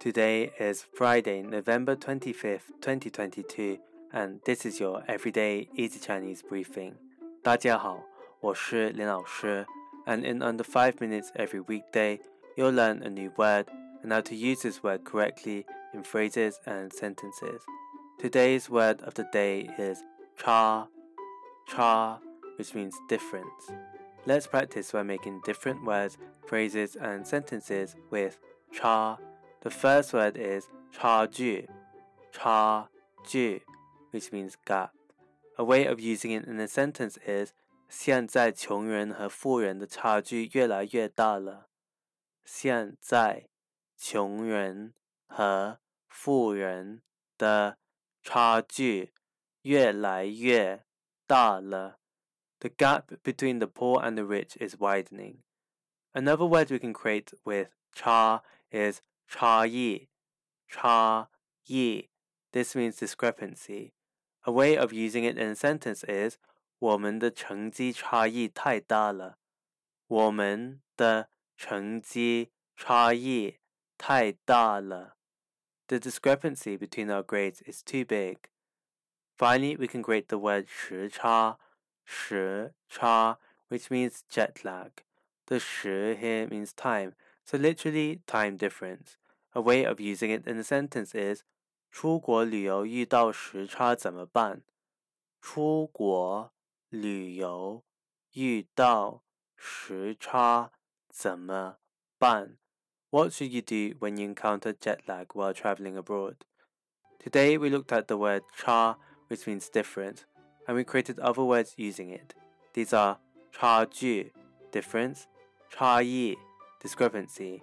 Today is Friday, November 25th, 2022, and this is your everyday easy Chinese briefing. 大家好，我是林老师, and in under 5 minutes every weekday, you'll learn a new word and how to use this word correctly in phrases and sentences. Today's word of the day is cha, cha, which means difference. Let's practice by making different words, phrases, and sentences with cha the first word is 差距,差距, which means gap. A way of using it in a sentence is 现在穷人和富人的差距越来越大了。现在穷人和富人的差距越来越大了。The gap between the poor and the rich is widening. Another word we can create with cha is 差异,差异. This means discrepancy. A way of using it in a sentence is 我们的成绩差异太大了。我们的成绩差异太大了。The discrepancy between our grades is too big. Finally, we can create the word 时差,时差, which means jet lag. The 时 here means time, so literally time difference. A way of using it in a sentence is 出国旅游遇到时差怎么办？出国旅游遇到时差怎么办？What should you do when you encounter jet lag while traveling abroad? Today we looked at the word cha, which means different, and we created other words using it. These are 差距 difference, 差异 discrepancy,